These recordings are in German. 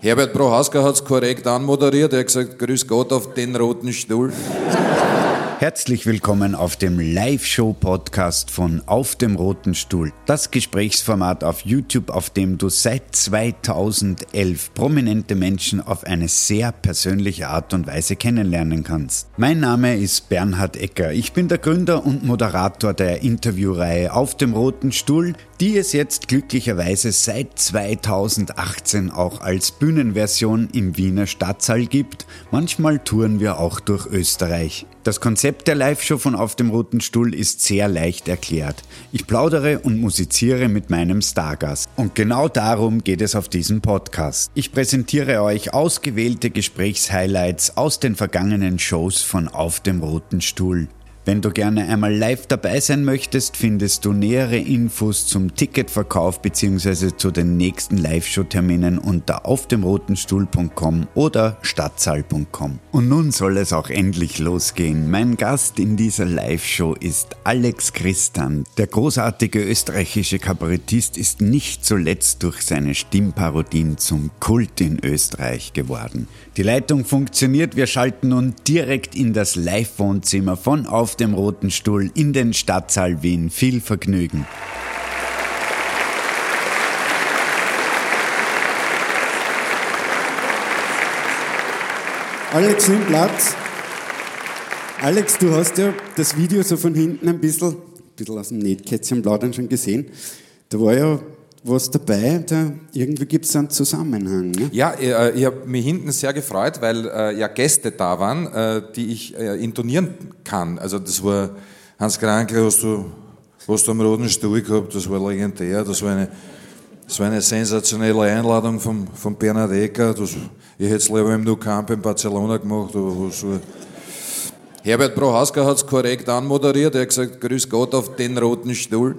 Herbert Prohaska hat es korrekt anmoderiert. Er hat gesagt, grüß Gott auf den roten Stuhl. Herzlich willkommen auf dem Live-Show-Podcast von Auf dem Roten Stuhl. Das Gesprächsformat auf YouTube, auf dem du seit 2011 prominente Menschen auf eine sehr persönliche Art und Weise kennenlernen kannst. Mein Name ist Bernhard Ecker. Ich bin der Gründer und Moderator der Interviewreihe Auf dem Roten Stuhl, die es jetzt glücklicherweise seit 2018 auch als Bühnenversion im Wiener Stadtsaal gibt. Manchmal touren wir auch durch Österreich. Das Konzept der Live-Show von Auf dem Roten Stuhl ist sehr leicht erklärt. Ich plaudere und musiziere mit meinem Stargast. Und genau darum geht es auf diesem Podcast. Ich präsentiere euch ausgewählte Gesprächshighlights aus den vergangenen Shows von Auf dem Roten Stuhl. Wenn du gerne einmal live dabei sein möchtest, findest du nähere Infos zum Ticketverkauf bzw. zu den nächsten Live-Show-Terminen unter aufdemrotenstuhl.com oder stadtsaal.com. Und nun soll es auch endlich losgehen. Mein Gast in dieser Live-Show ist Alex Christan. Der großartige österreichische Kabarettist ist nicht zuletzt durch seine Stimmparodien zum Kult in Österreich geworden. Die Leitung funktioniert, wir schalten nun direkt in das Live-Wohnzimmer von Auf dem Roten Stuhl in den Stadtsaal Wien. Viel Vergnügen. Alex, nimm Platz. Alex, du hast ja das Video so von hinten ein bisschen, ein bisschen aus dem Nähtkätzchen plaudern schon gesehen. Da war ja was dabei, da irgendwie gibt es einen Zusammenhang. Ne? Ja, äh, ich, ich habe mich hinten sehr gefreut, weil äh, ja Gäste da waren, äh, die ich äh, intonieren kann. Also das war Hans Kranke, hast du, hast du am Roten Stuhl gehabt, das war legendär, das war eine, das war eine sensationelle Einladung von, von Bernhard Ecker. Das, ich hätte es lieber im Nou Camp in Barcelona gemacht, aber was so. Herbert Prohaska hat es korrekt anmoderiert, er hat gesagt, grüß Gott auf den roten Stuhl.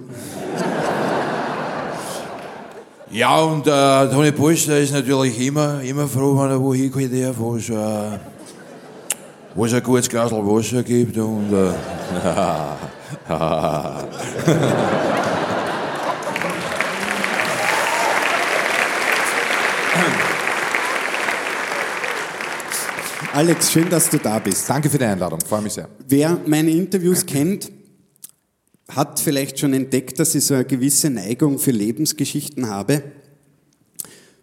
Ja, und äh, Toni Polster ist natürlich immer, immer froh, wenn er wo hinkommt, wo es, äh, wo es ein gutes Glas Wasser gibt. Und, äh, Alex, schön, dass du da bist. Danke für die Einladung, freue mich sehr. Wer meine Interviews kennt, hat vielleicht schon entdeckt, dass ich so eine gewisse Neigung für Lebensgeschichten habe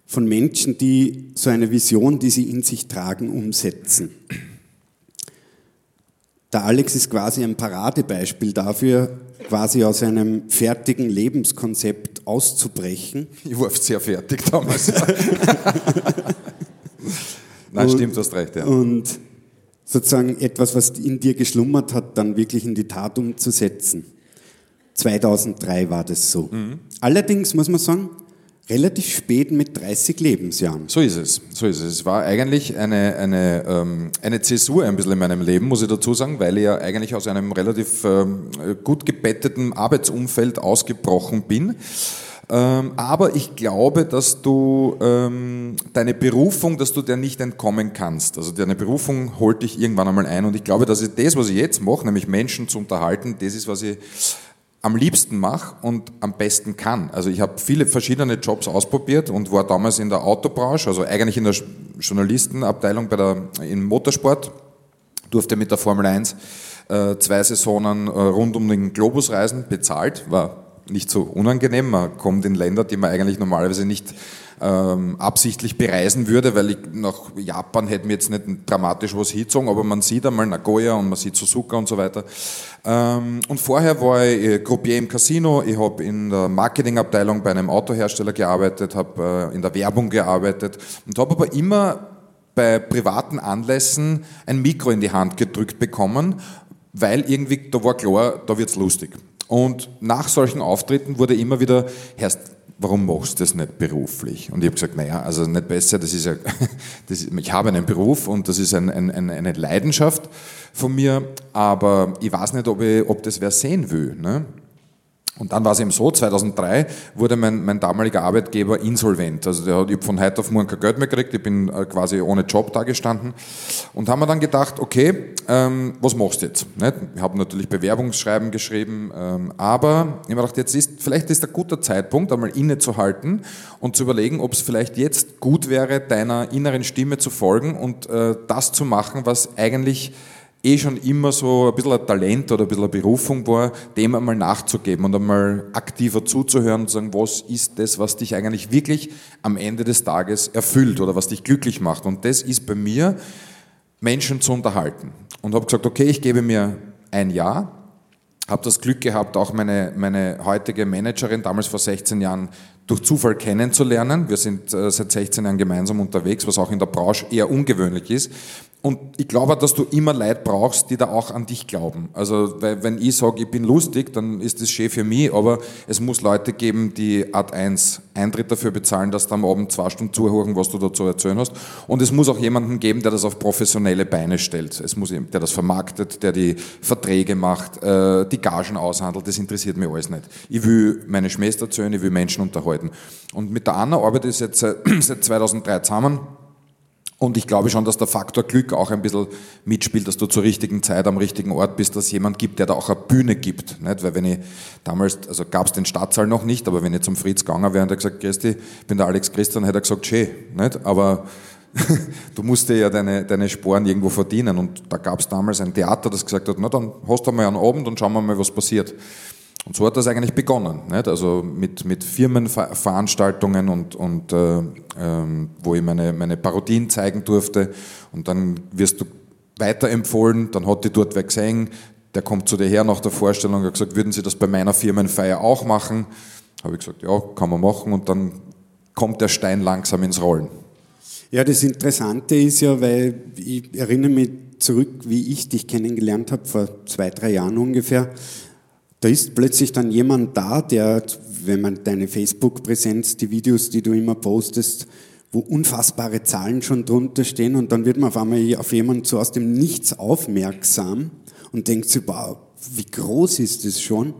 von Menschen, die so eine Vision, die sie in sich tragen, umsetzen. Der Alex ist quasi ein Paradebeispiel dafür, quasi aus einem fertigen Lebenskonzept auszubrechen. Ich war sehr fertig damals. Nein, stimmt, du hast recht, ja. Und sozusagen etwas, was in dir geschlummert hat, dann wirklich in die Tat umzusetzen. 2003 war das so. Mhm. Allerdings muss man sagen, relativ spät mit 30 Lebensjahren. So ist es, so ist es. Es war eigentlich eine, eine, ähm, eine Zäsur ein bisschen in meinem Leben, muss ich dazu sagen, weil ich ja eigentlich aus einem relativ ähm, gut gebetteten Arbeitsumfeld ausgebrochen bin. Ähm, aber ich glaube, dass du ähm, deine Berufung, dass du der nicht entkommen kannst. Also deine Berufung holt dich irgendwann einmal ein. Und ich glaube, dass ich das, was ich jetzt mache, nämlich Menschen zu unterhalten, das ist, was ich am liebsten mache und am besten kann. Also ich habe viele verschiedene Jobs ausprobiert und war damals in der Autobranche, also eigentlich in der Journalistenabteilung bei der, im Motorsport, durfte mit der Formel 1 äh, zwei Saisonen äh, rund um den Globus reisen, bezahlt, war nicht so unangenehm. Man kommt in Länder, die man eigentlich normalerweise nicht ähm, absichtlich bereisen würde, weil ich nach Japan hätte mir jetzt nicht dramatisch was hingezogen, aber man sieht einmal Nagoya und man sieht Suzuka und so weiter. Ähm, und vorher war ich äh, Croupier im Casino, ich habe in der Marketingabteilung bei einem Autohersteller gearbeitet, habe äh, in der Werbung gearbeitet und habe aber immer bei privaten Anlässen ein Mikro in die Hand gedrückt bekommen, weil irgendwie, da war klar, da wird's lustig. Und nach solchen Auftritten wurde immer wieder, Herrst, warum machst du das nicht beruflich? Und ich habe gesagt, naja, also nicht besser, das ist ja, das ich habe einen Beruf und das ist ein, ein, eine Leidenschaft von mir, aber ich weiß nicht, ob, ich, ob das wer sehen will. Ne? Und dann war es eben so, 2003 wurde mein, mein damaliger Arbeitgeber insolvent. Also der hat, ich von heute auf morgen kein Geld mehr gekriegt, ich bin äh, quasi ohne Job da gestanden. Und haben wir dann gedacht, okay, ähm, was machst du jetzt? Nicht? Ich habe natürlich Bewerbungsschreiben geschrieben, ähm, aber ich habe gedacht, jetzt ist, vielleicht ist ein guter Zeitpunkt, einmal innezuhalten und zu überlegen, ob es vielleicht jetzt gut wäre, deiner inneren Stimme zu folgen und äh, das zu machen, was eigentlich eh schon immer so ein bisschen ein Talent oder ein bisschen eine Berufung war, dem einmal nachzugeben und einmal aktiver zuzuhören und zu sagen, was ist das, was dich eigentlich wirklich am Ende des Tages erfüllt oder was dich glücklich macht. Und das ist bei mir, Menschen zu unterhalten. Und habe gesagt, okay, ich gebe mir ein Jahr, habe das Glück gehabt, auch meine, meine heutige Managerin damals vor 16 Jahren durch Zufall kennenzulernen. Wir sind äh, seit 16 Jahren gemeinsam unterwegs, was auch in der Branche eher ungewöhnlich ist. Und ich glaube, dass du immer Leute brauchst, die da auch an dich glauben. Also, weil, wenn ich sage, ich bin lustig, dann ist das schön für mich, aber es muss Leute geben, die Art 1 Eintritt dafür bezahlen, dass du am Abend zwei Stunden zuhören, was du dazu erzählen hast. Und es muss auch jemanden geben, der das auf professionelle Beine stellt. Es muss der das vermarktet, der die Verträge macht, äh, die Gagen aushandelt. Das interessiert mich alles nicht. Ich will meine Schwester erzählen, ich will Menschen unterhalten. Und mit der Anna arbeite ich jetzt seit 2003 zusammen. Und ich glaube schon, dass der Faktor Glück auch ein bisschen mitspielt, dass du zur richtigen Zeit am richtigen Ort bist, dass jemand gibt, der da auch eine Bühne gibt. Nicht? Weil wenn ich damals, also gab es den Stadtsaal noch nicht, aber wenn ich zum Fritz gegangen wäre und er gesagt, Christi, ich bin der Alex Christian, hätte er gesagt, schön. Nicht? Aber du musst dir ja deine, deine Sporen irgendwo verdienen. Und da gab es damals ein Theater, das gesagt hat, na dann hast du mal einen Abend und schauen wir mal, was passiert. Und so hat das eigentlich begonnen. Nicht? Also mit, mit Firmenveranstaltungen und, und äh, ähm, wo ich meine, meine Parodien zeigen durfte. Und dann wirst du weiterempfohlen, dann hat die dort wer gesehen, der kommt zu dir her nach der Vorstellung und hat gesagt, würden Sie das bei meiner Firmenfeier auch machen? Habe ich gesagt, ja, kann man machen. Und dann kommt der Stein langsam ins Rollen. Ja, das Interessante ist ja, weil ich erinnere mich zurück, wie ich dich kennengelernt habe, vor zwei, drei Jahren ungefähr da ist plötzlich dann jemand da, der, wenn man deine Facebook-Präsenz, die Videos, die du immer postest, wo unfassbare Zahlen schon drunter stehen und dann wird man auf einmal auf jemanden so aus dem Nichts aufmerksam und denkt sich, wow, wie groß ist das schon?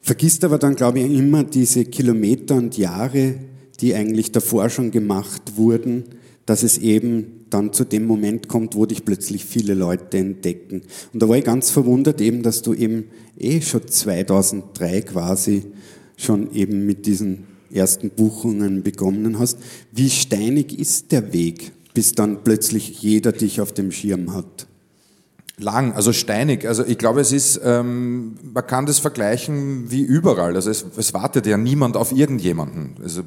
Vergisst aber dann, glaube ich, immer diese Kilometer und Jahre, die eigentlich davor schon gemacht wurden, dass es eben dann zu dem Moment kommt, wo dich plötzlich viele Leute entdecken. Und da war ich ganz verwundert eben, dass du eben eh schon 2003 quasi schon eben mit diesen ersten Buchungen begonnen hast. Wie steinig ist der Weg, bis dann plötzlich jeder dich auf dem Schirm hat? Lang, also steinig. Also ich glaube, es ist, ähm, man kann das vergleichen wie überall. Also es, es wartet ja niemand auf irgendjemanden. Also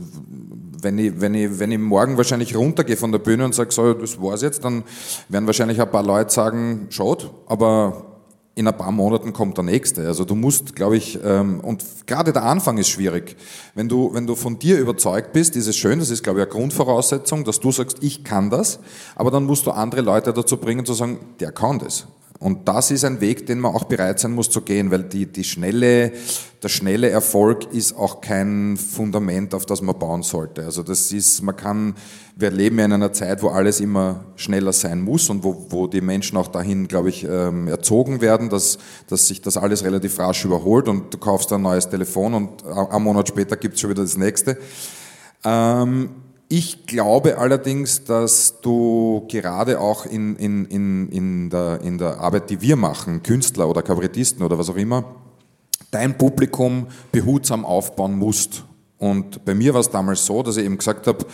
wenn ich, wenn ich, wenn ich morgen wahrscheinlich runtergehe von der Bühne und sage, so, das war's jetzt, dann werden wahrscheinlich ein paar Leute sagen, schaut, aber in ein paar Monaten kommt der nächste. Also du musst, glaube ich, ähm, und gerade der Anfang ist schwierig. Wenn du, wenn du von dir überzeugt bist, ist es schön, das ist, glaube ich, eine Grundvoraussetzung, dass du sagst, ich kann das, aber dann musst du andere Leute dazu bringen, zu sagen, der kann das. Und das ist ein Weg, den man auch bereit sein muss zu gehen, weil die, die schnelle, der schnelle Erfolg ist auch kein Fundament, auf das man bauen sollte. Also das ist, man kann, wir leben ja in einer Zeit, wo alles immer schneller sein muss und wo, wo die Menschen auch dahin, glaube ich, ähm, erzogen werden, dass, dass sich das alles relativ rasch überholt und du kaufst ein neues Telefon und einen Monat später gibt's schon wieder das nächste. Ähm, ich glaube allerdings, dass du gerade auch in, in, in, in, der, in der Arbeit, die wir machen, Künstler oder Kabarettisten oder was auch immer, dein Publikum behutsam aufbauen musst. Und bei mir war es damals so, dass ich eben gesagt habe,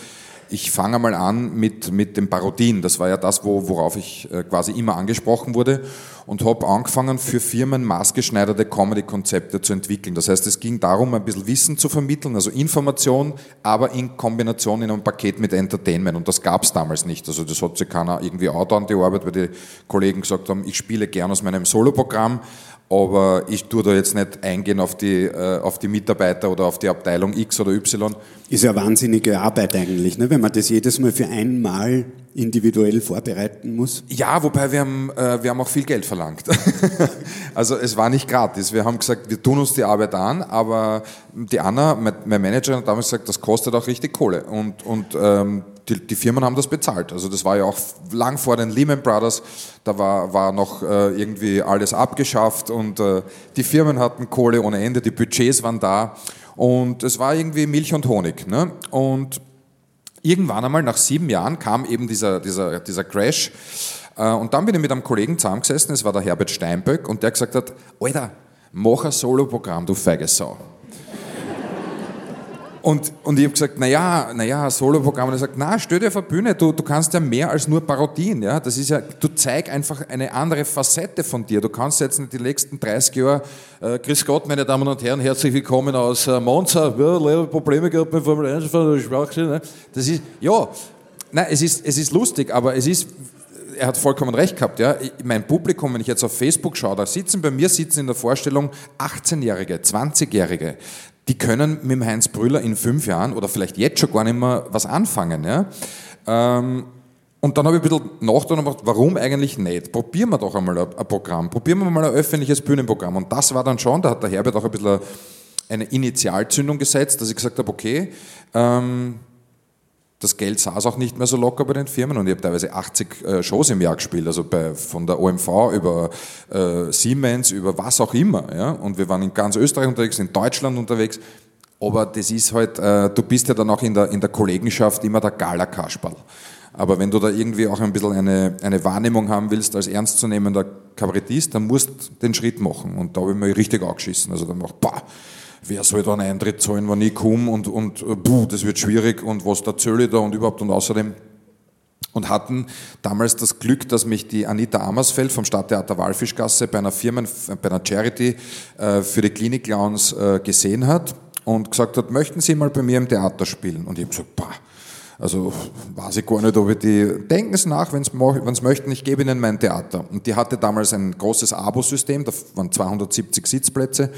ich fange mal an mit, mit dem Parodien. Das war ja das, wo, worauf ich äh, quasi immer angesprochen wurde und habe angefangen, für Firmen maßgeschneiderte Comedy-Konzepte zu entwickeln. Das heißt, es ging darum, ein bisschen Wissen zu vermitteln, also Information, aber in Kombination in einem Paket mit Entertainment. Und das gab es damals nicht. Also das hat sich keiner irgendwie out an die Arbeit, weil die Kollegen gesagt haben, ich spiele gern aus meinem Soloprogramm, aber ich tue da jetzt nicht eingehen auf die, äh, auf die Mitarbeiter oder auf die Abteilung X oder Y. Ist ja wahnsinnige Arbeit eigentlich, ne? wenn man das jedes Mal für einmal individuell vorbereiten muss. Ja, wobei wir haben, äh, wir haben auch viel Geld verlangt. also es war nicht gratis. Wir haben gesagt, wir tun uns die Arbeit an, aber die Anna, mein Manager, hat damals gesagt, das kostet auch richtig Kohle. Und, und ähm, die, die, Firmen haben das bezahlt. Also das war ja auch lang vor den Lehman Brothers, da war, war noch äh, irgendwie alles abgeschafft und äh, die Firmen hatten Kohle ohne Ende, die Budgets waren da und es war irgendwie Milch und Honig. Ne? Und irgendwann einmal nach sieben Jahren kam eben dieser, dieser, dieser Crash äh, und dann bin ich mit einem Kollegen zusammengesessen, es war der Herbert Steinböck und der gesagt hat, Alter, mach ein Soloprogramm, du feige Sau. Und, und ich habe gesagt, naja, naja, Soloprogramm. Und er sagt, na, stell dir auf eine Bühne, du, du kannst ja mehr als nur Parodien. Ja? Das ist ja, du zeig einfach eine andere Facette von dir. Du kannst jetzt in den nächsten 30 Jahren, äh, Grüß Gott, meine Damen und Herren, herzlich willkommen aus äh, Monza, ja, Probleme gehabt mit Formel 1, ne? das ist, ja, nein, es ist, es ist lustig, aber es ist, er hat vollkommen recht gehabt. Ja. Mein Publikum, wenn ich jetzt auf Facebook schaue, da sitzen bei mir sitzen in der Vorstellung 18-Jährige, 20-Jährige die können mit dem Heinz Brüller in fünf Jahren oder vielleicht jetzt schon gar nicht mehr was anfangen. Ja? Ähm, und dann habe ich ein bisschen nachgedacht und gedacht, warum eigentlich nicht? Probieren wir doch einmal ein Programm, probieren wir mal ein öffentliches Bühnenprogramm. Und das war dann schon, da hat der Herbert auch ein bisschen eine Initialzündung gesetzt, dass ich gesagt habe, okay, ähm, das Geld saß auch nicht mehr so locker bei den Firmen und ich habe teilweise 80 äh, Shows im Jahr gespielt, also bei, von der OMV über äh, Siemens, über was auch immer. Ja? Und wir waren in ganz Österreich unterwegs, in Deutschland unterwegs. Aber das ist halt, äh, du bist ja dann auch in der, in der Kollegenschaft immer der Gala-Kasperl. Aber wenn du da irgendwie auch ein bisschen eine, eine Wahrnehmung haben willst als ernstzunehmender Kabarettist, dann musst du den Schritt machen. Und da habe ich mir richtig angeschissen. Also dann mach, bah, wer soll da einen Eintritt zahlen, wenn ich komme und, und puh, das wird schwierig und was da zähle ich da und überhaupt und außerdem und hatten damals das Glück, dass mich die Anita Amersfeld vom Stadttheater Walfischgasse bei einer Firma, bei einer Charity äh, für die Klinik Clowns äh, gesehen hat und gesagt hat, möchten Sie mal bei mir im Theater spielen? Und ich habe gesagt, bah, also weiß ich gar nicht, ob ich die, denken Sie nach, wenn Sie möchten, ich gebe Ihnen mein Theater. Und die hatte damals ein großes Abo-System, da waren 270 Sitzplätze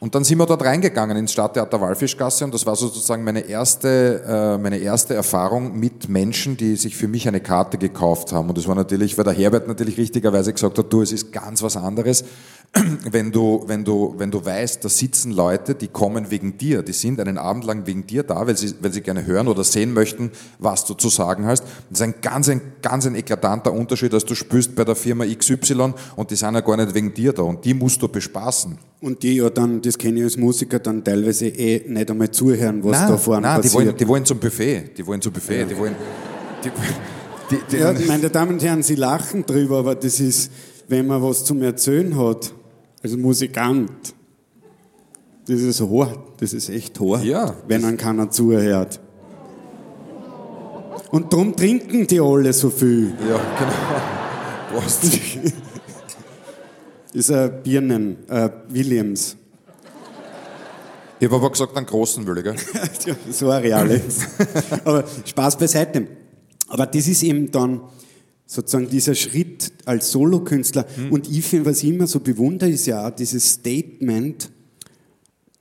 und dann sind wir dort reingegangen ins Stadttheater Walfischgasse und das war sozusagen meine erste, äh, meine erste Erfahrung mit Menschen, die sich für mich eine Karte gekauft haben. Und das war natürlich, weil der Herbert natürlich richtigerweise gesagt hat, du, es ist ganz was anderes, wenn du, wenn du, wenn du weißt, da sitzen Leute, die kommen wegen dir, die sind einen Abend lang wegen dir da, weil sie, weil sie gerne hören oder sehen möchten, was du zu sagen hast. Das ist ein ganz, ein ganz ein eklatanter Unterschied, dass du spürst bei der Firma XY und die sind ja gar nicht wegen dir da und die musst du bespaßen. Und die ja dann, das kenne ich als Musiker, dann teilweise eh nicht einmal zuhören, was nein, da vorne nein, passiert. Die wollen, die wollen zum Buffet, die wollen zum Buffet, ja. die wollen... Die, die, die, ja, meine Damen und Herren, Sie lachen drüber, aber das ist, wenn man was zum Erzählen hat, als Musikant, das ist hart, das ist echt hart, ja, wenn man keiner zuhört. Und darum trinken die alle so viel. Ja, genau. Prost. Das ist ein Birnen, äh, Williams. Ich habe aber gesagt, einen großen will ich, gell? Sorry, Alex. aber Spaß beiseite. Aber das ist eben dann sozusagen dieser Schritt als Solokünstler. Mhm. Und ich finde, was ich immer so bewundere, ist ja auch dieses Statement,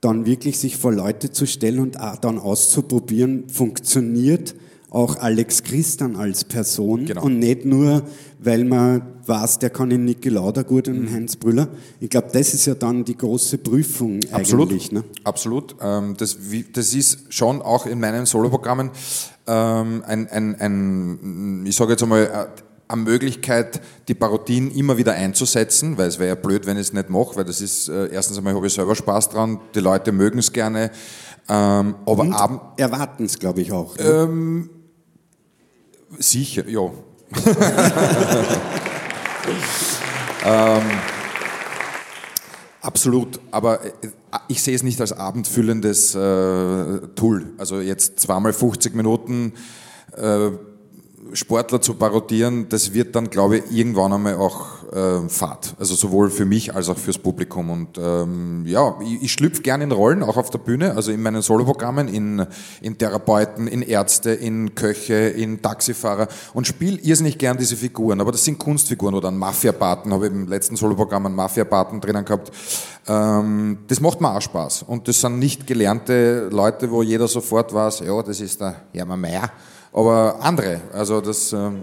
dann wirklich sich vor Leute zu stellen und dann auszuprobieren, funktioniert auch Alex Christian als Person genau. und nicht nur, weil man weiß, der kann in Niki Lauda gut und mhm. Heinz Brüller. Ich glaube, das ist ja dann die große Prüfung Absolut. eigentlich. Ne? Absolut. Ähm, das, das ist schon auch in meinen Soloprogrammen ähm, ein, ein, ein, ich sage jetzt einmal, äh, eine Möglichkeit, die Parodien immer wieder einzusetzen, weil es wäre ja blöd, wenn ich es nicht mache, weil das ist, äh, erstens einmal habe ich selber Spaß dran, die Leute mögen es gerne, ähm, aber Und erwarten es, glaube ich, auch. Ne? Ähm, sicher, ja. ähm, absolut, aber äh, ich sehe es nicht als abendfüllendes äh, Tool. Also jetzt zweimal 50 Minuten äh, Sportler zu parodieren, das wird dann, glaube ich, irgendwann einmal auch äh, Fahrt. Also sowohl für mich als auch fürs Publikum. Und ähm, ja, ich, ich schlüpfe gerne in Rollen, auch auf der Bühne, also in meinen Soloprogrammen, in, in Therapeuten, in Ärzte, in Köche, in Taxifahrer und spiele irrsinnig gern diese Figuren. Aber das sind Kunstfiguren oder ein Mafia-Paten, habe ich im letzten Soloprogramm einen Mafia-Paten drinnen gehabt. Ähm, das macht mir auch Spaß. Und das sind nicht gelernte Leute, wo jeder sofort weiß, ja, das ist der Hermann Mayer aber andere. Also das. Ähm,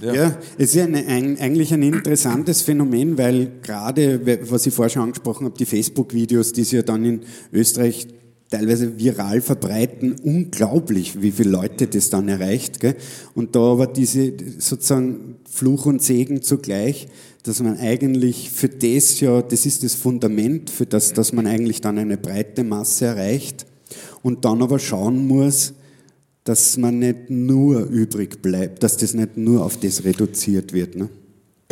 ja. ja, es ist ein, ein, eigentlich ein interessantes Phänomen, weil gerade, was ich vorher schon angesprochen habe, die Facebook-Videos, die es ja dann in Österreich teilweise viral verbreiten, unglaublich, wie viele Leute das dann erreicht. Gell? Und da aber diese sozusagen Fluch und Segen zugleich, dass man eigentlich für das ja, das ist das Fundament, für das, dass man eigentlich dann eine breite Masse erreicht und dann aber schauen muss, dass man nicht nur übrig bleibt, dass das nicht nur auf das reduziert wird. Ne?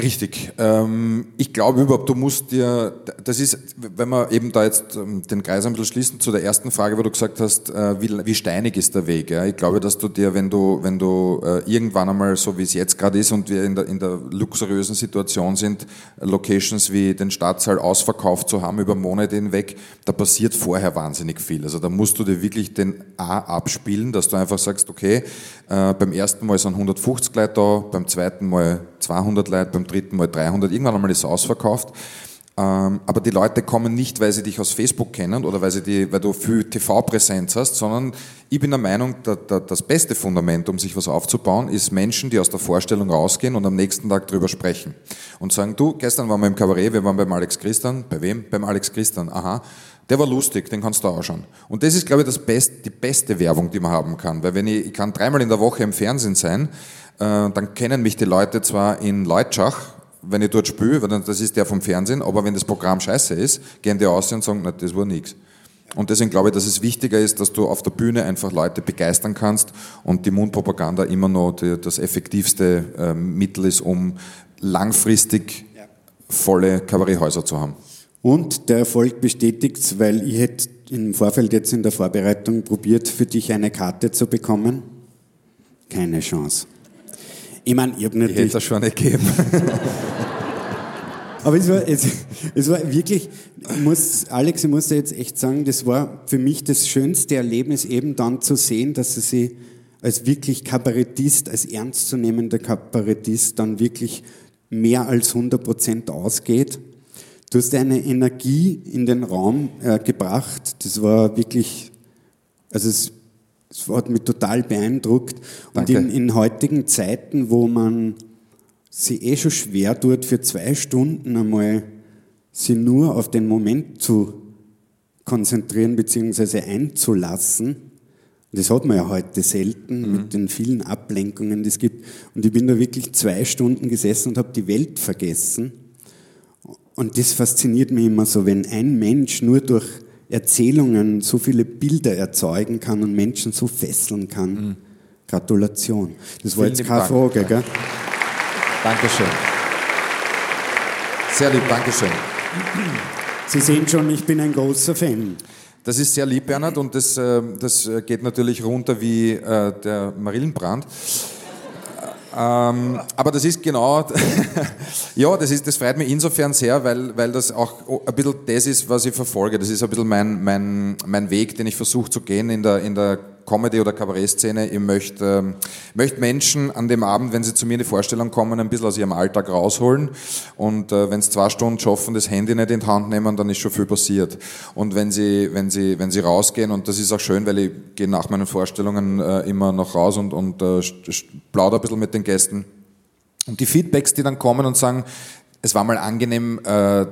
Richtig. Ähm, ich glaube überhaupt, du musst dir, das ist, wenn wir eben da jetzt ähm, den Kreis ein bisschen schließen zu der ersten Frage, wo du gesagt hast, äh, wie, wie steinig ist der Weg. Ich glaube, dass du dir, wenn du, wenn du äh, irgendwann einmal, so wie es jetzt gerade ist und wir in der, in der luxuriösen Situation sind, Locations wie den Stadtsaal ausverkauft zu haben über Monate hinweg, da passiert vorher wahnsinnig viel. Also da musst du dir wirklich den A abspielen, dass du einfach sagst, okay, äh, beim ersten Mal sind 150 Leute da, beim zweiten Mal 200 Leute, beim dritten Mal 300, irgendwann einmal ist es ausverkauft. Ähm, aber die Leute kommen nicht, weil sie dich aus Facebook kennen oder weil, sie die, weil du viel TV-Präsenz hast, sondern ich bin der Meinung, das beste Fundament, um sich was aufzubauen, ist Menschen, die aus der Vorstellung rausgehen und am nächsten Tag drüber sprechen. Und sagen, du, gestern waren wir im Kabarett, wir waren beim Alex Christian. Bei wem? Beim Alex Christian. Aha. Der war lustig, den kannst du auch schauen. Und das ist, glaube ich, das Best, die beste Werbung, die man haben kann. Weil wenn ich, ich kann dreimal in der Woche im Fernsehen sein, äh, dann kennen mich die Leute zwar in Leutschach, wenn ich dort spüle, weil das ist der vom Fernsehen, aber wenn das Programm scheiße ist, gehen die aus und sagen, na, das war nichts. Und deswegen glaube ich, dass es wichtiger ist, dass du auf der Bühne einfach Leute begeistern kannst und die Mundpropaganda immer noch die, das effektivste äh, Mittel ist, um langfristig volle Kabaretthäuser zu haben. Und der Erfolg bestätigt weil ich hätte im Vorfeld jetzt in der Vorbereitung probiert, für dich eine Karte zu bekommen. Keine Chance. Ich meine, ich habe natürlich... Ich hätte das schon gegeben. Aber es war, es, es war wirklich, ich muss, Alex, ich muss dir jetzt echt sagen, das war für mich das schönste Erlebnis, eben dann zu sehen, dass er sie als wirklich Kabarettist, als ernstzunehmender Kabarettist dann wirklich mehr als 100 Prozent ausgeht. Du hast eine Energie in den Raum äh, gebracht, das war wirklich, also es das hat mich total beeindruckt. Danke. Und in, in heutigen Zeiten, wo man sich eh schon schwer tut, für zwei Stunden einmal sie nur auf den Moment zu konzentrieren bzw. einzulassen, das hat man ja heute selten mhm. mit den vielen Ablenkungen, die es gibt. Und ich bin da wirklich zwei Stunden gesessen und habe die Welt vergessen. Und das fasziniert mich immer so, wenn ein Mensch nur durch Erzählungen so viele Bilder erzeugen kann und Menschen so fesseln kann. Mhm. Gratulation. Das war Vielen jetzt keine Dank. Frage, gell? Dankeschön. Sehr lieb, Dankeschön. Sie sehen schon, ich bin ein großer Fan. Das ist sehr lieb, Bernhard, und das, äh, das geht natürlich runter wie äh, der Marillenbrand. Ähm, aber das ist genau, ja, das, ist, das freut mich insofern sehr, weil, weil das auch ein bisschen das ist, was ich verfolge. Das ist ein bisschen mein, mein, mein Weg, den ich versuche zu gehen in der, in der Comedy- oder Kabarettszene. Ich möchte, möchte Menschen an dem Abend, wenn sie zu mir in die Vorstellung kommen, ein bisschen aus ihrem Alltag rausholen. Und äh, wenn sie zwei Stunden schaffen, das Handy nicht in die Hand nehmen, dann ist schon viel passiert. Und wenn sie, wenn sie, wenn sie rausgehen, und das ist auch schön, weil ich gehe nach meinen Vorstellungen äh, immer noch raus und, und äh, plaudere ein bisschen mit den Gästen. Und die Feedbacks, die dann kommen und sagen, es war mal angenehm, äh,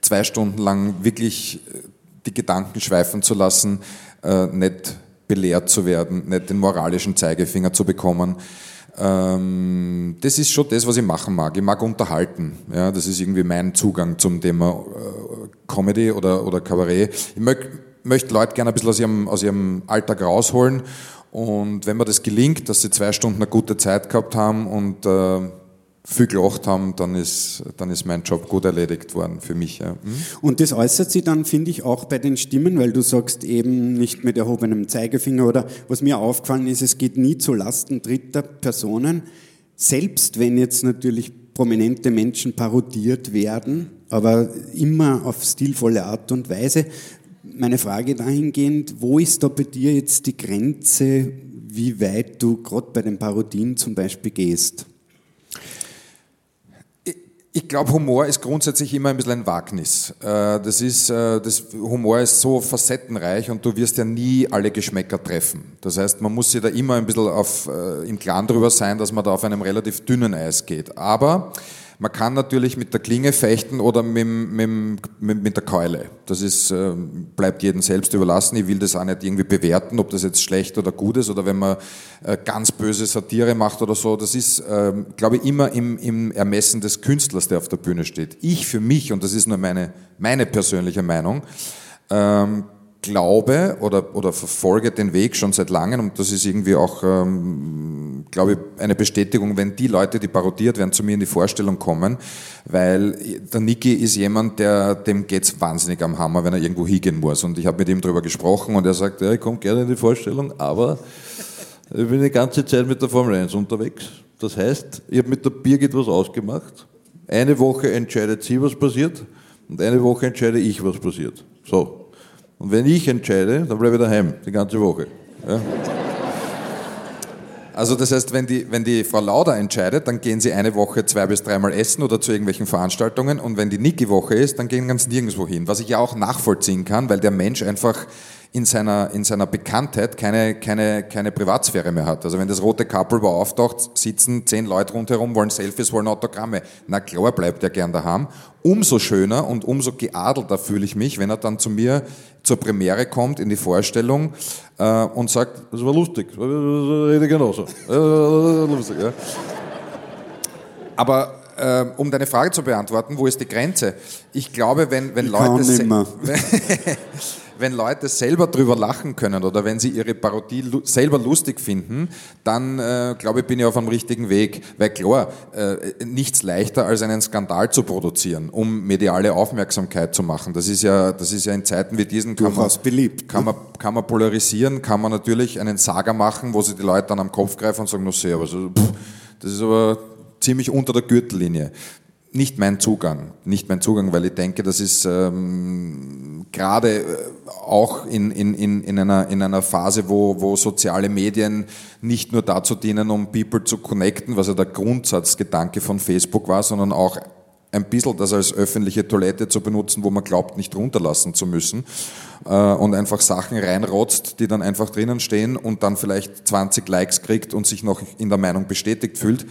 zwei Stunden lang wirklich äh, die Gedanken schweifen zu lassen, äh, nicht belehrt zu werden, nicht den moralischen Zeigefinger zu bekommen. Ähm, das ist schon das, was ich machen mag. Ich mag unterhalten. Ja, das ist irgendwie mein Zugang zum Thema äh, Comedy oder, oder Kabarett. Ich möchte möcht Leute gerne ein bisschen aus ihrem, aus ihrem Alltag rausholen. Und wenn mir das gelingt, dass sie zwei Stunden eine gute Zeit gehabt haben und äh, viel gelacht haben, dann ist, dann ist mein Job gut erledigt worden für mich. Ja. Mhm. Und das äußert sich dann, finde ich, auch bei den Stimmen, weil du sagst eben nicht mit erhobenem Zeigefinger oder was mir aufgefallen ist, es geht nie zu Lasten dritter Personen, selbst wenn jetzt natürlich prominente Menschen parodiert werden, aber immer auf stilvolle Art und Weise. Meine Frage dahingehend, wo ist da bei dir jetzt die Grenze, wie weit du gerade bei den Parodien zum Beispiel gehst? Ich glaube, Humor ist grundsätzlich immer ein bisschen ein Wagnis. Äh, das ist, äh, das Humor ist so facettenreich und du wirst ja nie alle Geschmäcker treffen. Das heißt, man muss sich da immer ein bisschen auf, äh, im Klaren darüber sein, dass man da auf einem relativ dünnen Eis geht. Aber Man kann natürlich mit der Klinge fechten oder mit, mit, mit der Keule. Das ist, äh, bleibt jedem selbst überlassen. Ich will das auch nicht irgendwie bewerten, ob das jetzt schlecht oder gut ist oder wenn man äh, ganz böse Satire macht oder so. Das ist, äh, glaube ich, immer im, im Ermessen des Künstlers, der auf der Bühne steht. Ich für mich, und das ist nur meine, meine persönliche Meinung, ähm, glaube oder, oder verfolge den Weg schon seit langem und das ist irgendwie auch, ähm, glaube ich, eine Bestätigung, wenn die Leute, die parodiert werden, zu mir in die Vorstellung kommen, weil der Niki ist jemand, der, dem geht's wahnsinnig am Hammer, wenn er irgendwo hingehen muss und ich habe mit ihm darüber gesprochen und er sagt, ja, ich komme gerne in die Vorstellung, aber ich bin die ganze Zeit mit der Formel 1 unterwegs. Das heißt, ich habe mit der Birgit was ausgemacht. Eine Woche entscheidet sie, was passiert und eine Woche entscheide ich, was passiert. So, und wenn ich entscheide, dann bleibe ich daheim, die ganze Woche. Ja. Also das heißt, wenn die, wenn die Frau Lauder entscheidet, dann gehen sie eine Woche zwei bis dreimal essen oder zu irgendwelchen Veranstaltungen und wenn die Niki-Woche ist, dann gehen ganz nirgendwo hin. Was ich ja auch nachvollziehen kann, weil der Mensch einfach in seiner, in seiner Bekanntheit keine, keine, keine Privatsphäre mehr hat. Also wenn das rote Couple auftaucht, sitzen zehn Leute rundherum, wollen Selfies, wollen Autogramme. Na klar bleibt er gern daheim. Umso schöner und umso geadelter fühle ich mich, wenn er dann zu mir zur Premiere kommt, in die Vorstellung äh, und sagt, das war lustig, rede genauso. lustig, ja. Aber äh, um deine Frage zu beantworten, wo ist die Grenze? Ich glaube, wenn, wenn Ich Leute... kann nimmer. wenn Leute selber drüber lachen können oder wenn sie ihre Parodie lu selber lustig finden, dann äh, glaube ich, bin ich auf einem richtigen Weg. Weil klar, äh, nichts leichter als einen Skandal zu produzieren, um mediale Aufmerksamkeit zu machen. Das ist ja, das ist ja in Zeiten wie diesen kann man, beliebt, kann man, kann man polarisieren, kann man natürlich einen Saga machen, wo sie die Leute dann am Kopf greifen und sagen, no servus. Also, pff, das ist aber ziemlich unter der Gürtellinie nicht mein Zugang, nicht mein Zugang, weil ich denke, das ist ähm, gerade äh, auch in, in, in, in, einer, in einer Phase, wo, wo soziale Medien nicht nur dazu dienen, um People zu connecten, was ja der Grundsatzgedanke von Facebook war, sondern auch ein bisschen das als öffentliche Toilette zu benutzen, wo man glaubt, nicht runterlassen zu müssen äh, und einfach Sachen reinrotzt, die dann einfach drinnen stehen und dann vielleicht 20 Likes kriegt und sich noch in der Meinung bestätigt fühlt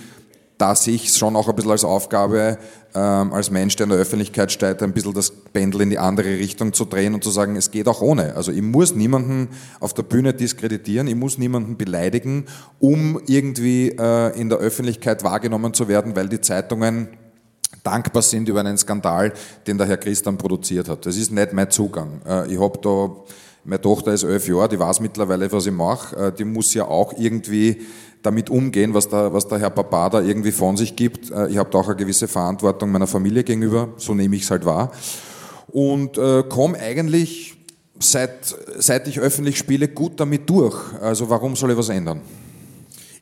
da sehe ich es schon auch ein bisschen als Aufgabe, ähm, als Mensch, der in der Öffentlichkeit steht, ein bisschen das Pendel in die andere Richtung zu drehen und zu sagen, es geht auch ohne. Also ich muss niemanden auf der Bühne diskreditieren, ich muss niemanden beleidigen, um irgendwie äh, in der Öffentlichkeit wahrgenommen zu werden, weil die Zeitungen dankbar sind über einen Skandal, den der Herr Christian produziert hat. Das ist nicht mein Zugang. Äh, ich habe da, meine Tochter ist elf Jahre, die weiß mittlerweile, was ich mache. Äh, die muss ja auch irgendwie damit umgehen, was der, was der Herr Papa da irgendwie von sich gibt. Äh, Ich habe da auch eine gewisse Verantwortung meiner Familie gegenüber, so nehme ich es halt wahr. Und äh, komme eigentlich, seit, seit ich öffentlich spiele, gut damit durch. Also warum soll ich was ändern?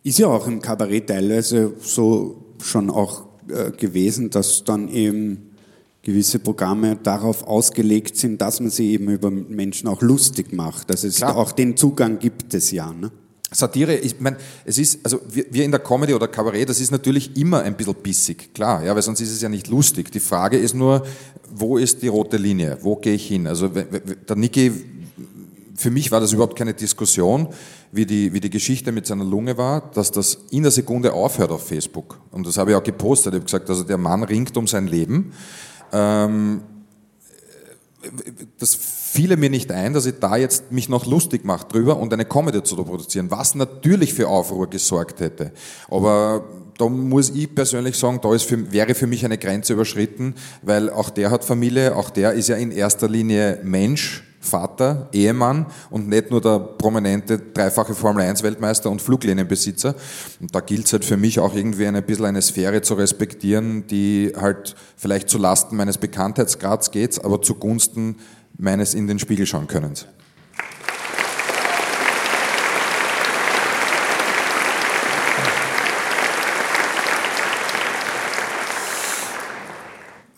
Ist ja auch im Kabarett teilweise so schon auch äh, gewesen, dass dann eben gewisse Programme darauf ausgelegt sind, dass man sie eben über Menschen auch lustig macht. Also es Klar. auch den Zugang gibt es ja. Ne? Satire, ich meine, es ist, also wir, wir in der Comedy oder Kabarett, das ist natürlich immer ein bisschen bissig, klar, ja, weil sonst ist es ja nicht lustig. Die Frage ist nur, wo ist die rote Linie? Wo gehe ich hin? Also der Niki, für mich war das überhaupt keine Diskussion, wie die, wie die Geschichte mit seiner Lunge war, dass das in der Sekunde aufhört auf Facebook. Und das habe ich auch gepostet. Ich habe gesagt, also der Mann ringt um sein Leben. Ähm, das fiele mir nicht ein, dass ich da jetzt mich noch lustig mache drüber und eine Comedy zu produzieren, was natürlich für Aufruhr gesorgt hätte. Aber da muss ich persönlich sagen, da für, wäre für mich eine Grenze überschritten, weil auch der hat Familie, auch der ist ja in erster Linie Mensch, Vater, Ehemann und nicht nur der prominente dreifache Formel-1-Weltmeister und Fluglinienbesitzer. Und da gilt es halt für mich auch irgendwie ein bisschen eine Sphäre zu respektieren, die halt vielleicht zu Lasten meines Bekanntheitsgrads geht, aber zugunsten meines in den Spiegel schauen Könnens.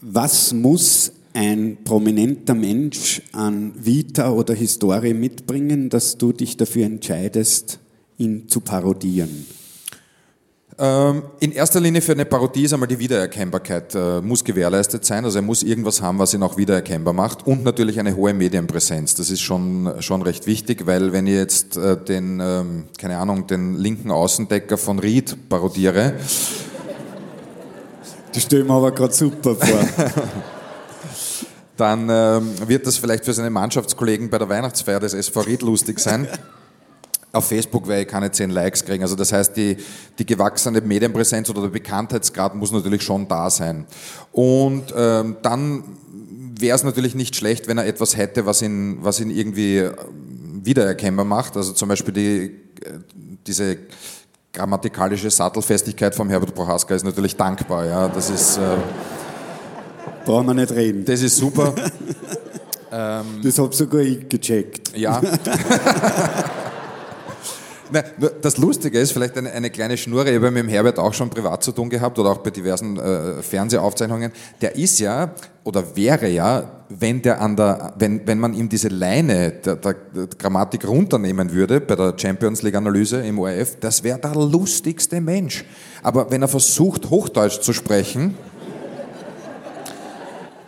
Was muss ein prominenter Mensch an Vita oder Historie mitbringen, dass du dich dafür entscheidest, ihn zu parodieren? Ähm, in erster Linie für eine Parodie ist einmal die Wiedererkennbarkeit, äh, muss gewährleistet sein. Also er muss irgendwas haben, was ihn auch wiedererkennbar macht und natürlich eine hohe Medienpräsenz. Das ist schon, schon recht wichtig, weil wenn ich jetzt äh, den, ähm, keine Ahnung, den linken Außendecker von Ried parodiere, Das stellen wir aber gerade super vor. Dann ähm, wird das vielleicht für seine Mannschaftskollegen bei der Weihnachtsfeier des SV Ried lustig sein. Auf Facebook werde ich keine 10 Likes kriegen. Also das heißt, die, die gewachsene Medienpräsenz oder der Bekanntheitsgrad muss natürlich schon da sein. Und ähm, dann wäre es natürlich nicht schlecht, wenn er etwas hätte, was ihn, was ihn irgendwie äh, wiedererkennbar macht. Also zum Beispiel die, äh, diese grammatikalische Sattelfestigkeit vom Herbert Prohaska ist natürlich dankbar. Ja, das ist. Äh, Brauchen wir nicht reden. Das ist super. ähm, das habe sogar ich gecheckt. Ja. Das Lustige ist, vielleicht eine, eine kleine Schnurre, ich habe mit dem Herbert auch schon privat zu tun gehabt oder auch bei diversen äh, Fernsehaufzeichnungen. Der ist ja oder wäre ja, wenn, der an der, wenn, wenn man ihm diese Leine der, der, der Grammatik runternehmen würde bei der Champions League Analyse im ORF, das wäre der lustigste Mensch. Aber wenn er versucht, Hochdeutsch zu sprechen,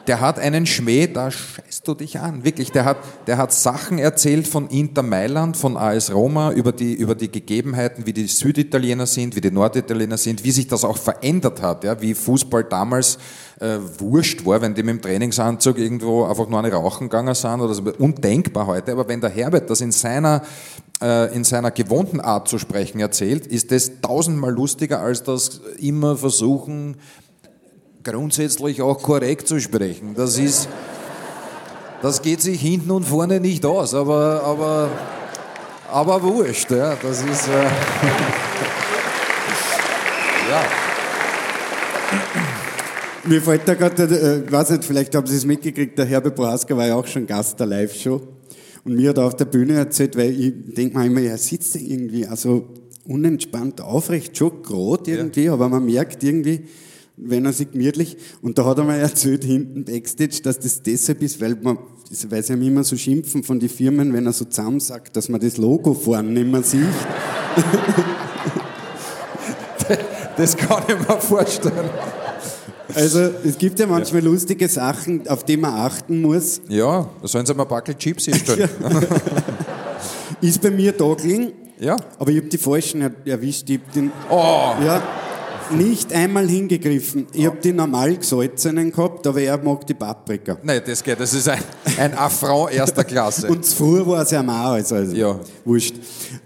der hat einen Schmäh, da scheißt du dich an. Wirklich, der hat, der hat Sachen erzählt von Inter Mailand, von AS Roma, über die, über die Gegebenheiten, wie die Süditaliener sind, wie die Norditaliener sind, wie sich das auch verändert hat, ja, wie Fußball damals äh, wurscht war, wenn die mit dem Trainingsanzug irgendwo einfach nur eine rauchen gegangen sind oder so. Undenkbar heute. Aber wenn der Herbert das in seiner, äh, in seiner gewohnten Art zu sprechen erzählt, ist das tausendmal lustiger, als das immer versuchen, grundsätzlich auch korrekt zu sprechen. Das ist, das geht sich hinten und vorne nicht aus, aber, aber, aber wurscht, ja, das ist, äh, ja. Mir fällt da gerade, äh, weiß nicht, vielleicht haben Sie es mitgekriegt, der Herbert Bohaska war ja auch schon Gast der Live-Show. Und mir hat er auf der Bühne erzählt, weil ich denke mir immer, er sitzt irgendwie also unentspannt aufrecht, schon gerade irgendwie, ja. aber man merkt irgendwie, wenn er sich gemütlich, und da hat er mir erzählt hinten Backstage, dass das deshalb ist, weil man, weil sie haben immer so schimpfen von den Firmen, wenn er so zusammen sagt, dass man das Logo vorne nicht mehr sieht. das kann ich mir vorstellen. Also es gibt ja manchmal ja. lustige Sachen, auf die man achten muss. Ja, da sollen sie mal ein Backel Chips hinstellen. ist bei mir da gelegen, ja. aber ich habe die falschen erwischt. Ich den, oh. Ja, nicht einmal hingegriffen. Ich habe die normal gesalzenen gehabt, aber er mag die Paprika. Nein, das geht. Das ist ein, ein Affront erster Klasse. Und zuvor war es ja auch, also, also ja. wurscht.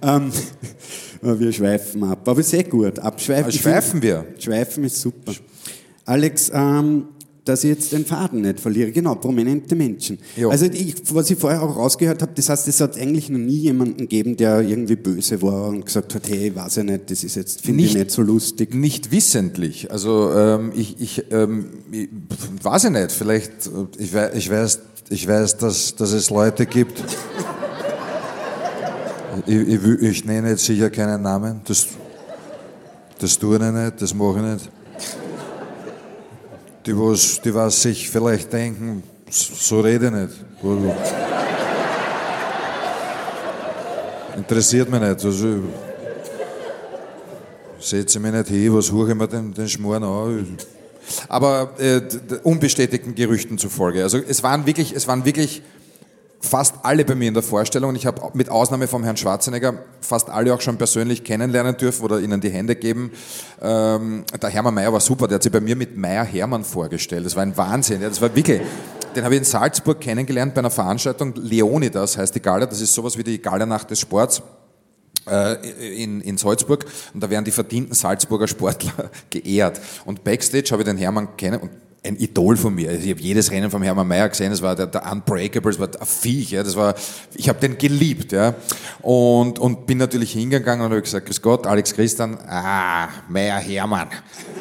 Ähm, wir schweifen ab. Aber sehr gut. Abschweifen. Schweifen wir. Schweifen ist super. Alex, ähm, dass ich jetzt den Faden nicht verliere. Genau, prominente Menschen. Jo. Also ich, was ich vorher auch rausgehört habe, das heißt, es hat eigentlich noch nie jemanden gegeben, der irgendwie böse war und gesagt hat, hey, weiß ich nicht, das ist jetzt, finde ich nicht so lustig. Nicht wissentlich. Also ähm, ich, ich, ähm, ich, weiß ich nicht, vielleicht, ich weiß, ich weiß, ich weiß dass, dass es Leute gibt, ich, ich, ich nenne jetzt sicher keinen Namen, das, das tue ich nicht, das mache ich nicht die was, die was sich vielleicht denken, so rede ich nicht. Interessiert mich nicht. Also, setze mich nicht hin, was suche ich mir den, den Schmoren an? Aber äh, unbestätigten Gerüchten zufolge. Also es waren wirklich, es waren wirklich fast alle bei mir in der Vorstellung und ich habe mit Ausnahme vom Herrn Schwarzenegger fast alle auch schon persönlich kennenlernen dürfen oder ihnen die Hände geben. Ähm, der Hermann Mayer war super, der hat sich bei mir mit Mayer Hermann vorgestellt. Das war ein Wahnsinn. Das war wirklich, den habe ich in Salzburg kennengelernt bei einer Veranstaltung. Leonidas heißt die Gala, das ist sowas wie die Gala-Nacht des Sports äh, in, in Salzburg und da werden die verdienten Salzburger Sportler geehrt. Und Backstage habe ich den Hermann kennen und ein Idol von mir. Ich habe jedes Rennen vom Hermann Mayer gesehen, das war der, der Unbreakable, das war ein Viech, ja, das war, ich habe den geliebt, ja, und, und bin natürlich hingegangen und habe gesagt, Grüß Gott, Alex Christian, ah, Mayer Hermann,